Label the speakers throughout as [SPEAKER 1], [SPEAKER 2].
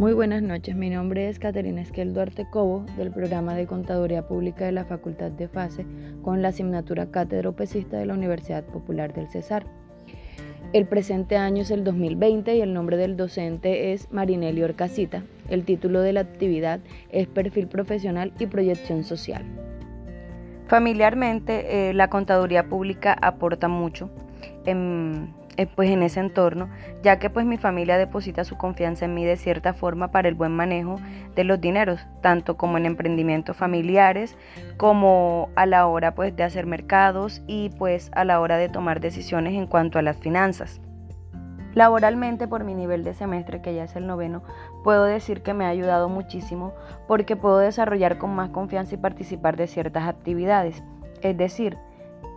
[SPEAKER 1] Muy buenas noches, mi nombre es Caterina Esquel Duarte Cobo del programa de Contaduría Pública de la Facultad de FASE con la asignatura Cátedra Opecista de la Universidad Popular del Cesar. El presente año es el 2020 y el nombre del docente es Marinelli Orcasita. El título de la actividad es Perfil Profesional y Proyección Social.
[SPEAKER 2] Familiarmente, eh, la contaduría pública aporta mucho. En, eh, pues en ese entorno, ya que pues mi familia deposita su confianza en mí de cierta forma para el buen manejo de los dineros, tanto como en emprendimientos familiares, como a la hora pues de hacer mercados y pues a la hora de tomar decisiones en cuanto a las finanzas. Laboralmente, por mi nivel de semestre, que ya es el noveno, puedo decir que me ha ayudado muchísimo porque puedo desarrollar con más confianza y participar de ciertas actividades. Es decir,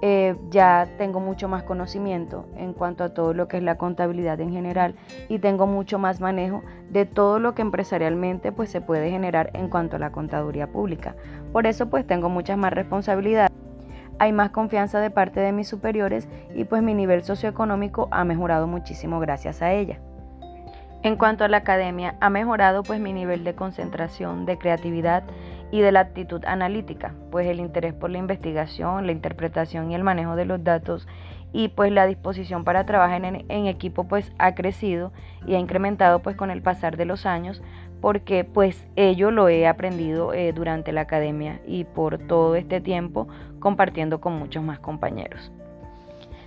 [SPEAKER 2] eh, ya tengo mucho más conocimiento en cuanto a todo lo que es la contabilidad en general y tengo mucho más manejo de todo lo que empresarialmente pues se puede generar en cuanto a la contaduría pública. Por eso pues tengo muchas más responsabilidades. Hay más confianza de parte de mis superiores y pues mi nivel socioeconómico ha mejorado muchísimo gracias a ella. En cuanto a la academia, ha mejorado pues mi nivel de concentración, de creatividad y de la actitud analítica, pues el interés por la investigación, la interpretación y el manejo de los datos y pues la disposición para trabajar en, equipo pues ha crecido y ha incrementado pues con el pasar de los años porque pues ello lo he aprendido eh, durante la academia y por todo este tiempo compartiendo con muchos más compañeros.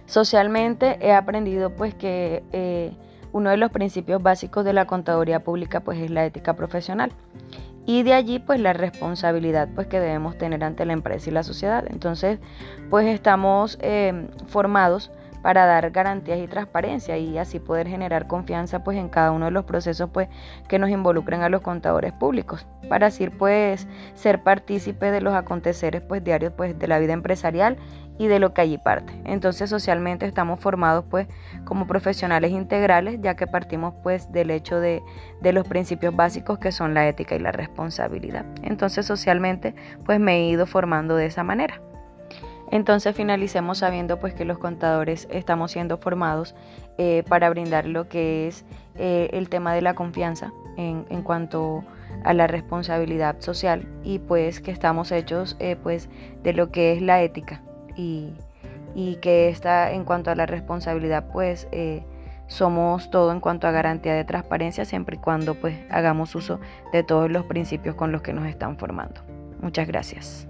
[SPEAKER 2] Socialmente he aprendido pues que eh, uno de los principios básicos de la contaduría pública pues es la ética profesional y de allí pues la responsabilidad pues que debemos tener ante la empresa y la sociedad. Entonces pues estamos eh, formados para dar garantías y transparencia y así poder generar confianza pues en cada uno de los procesos pues que nos involucren a los contadores públicos para así pues ser partícipe de los aconteceres pues diarios pues de la vida empresarial y de lo que allí parte. Entonces socialmente estamos formados pues como profesionales integrales ya que partimos pues del hecho de, de, los principios básicos que son la ética y la responsabilidad. Entonces socialmente pues me he ido formando de esa manera. Entonces finalicemos sabiendo pues que los contadores estamos siendo formados eh, para brindar lo que es eh, el tema de la confianza en, en, cuanto a la responsabilidad social y pues que estamos hechos eh, pues de lo que es la ética y, que está en cuanto a la responsabilidad, pues eh, somos todo en cuanto a garantía de transparencia, siempre y cuando pues hagamos uso de todos los principios con los que nos están formando. Muchas gracias.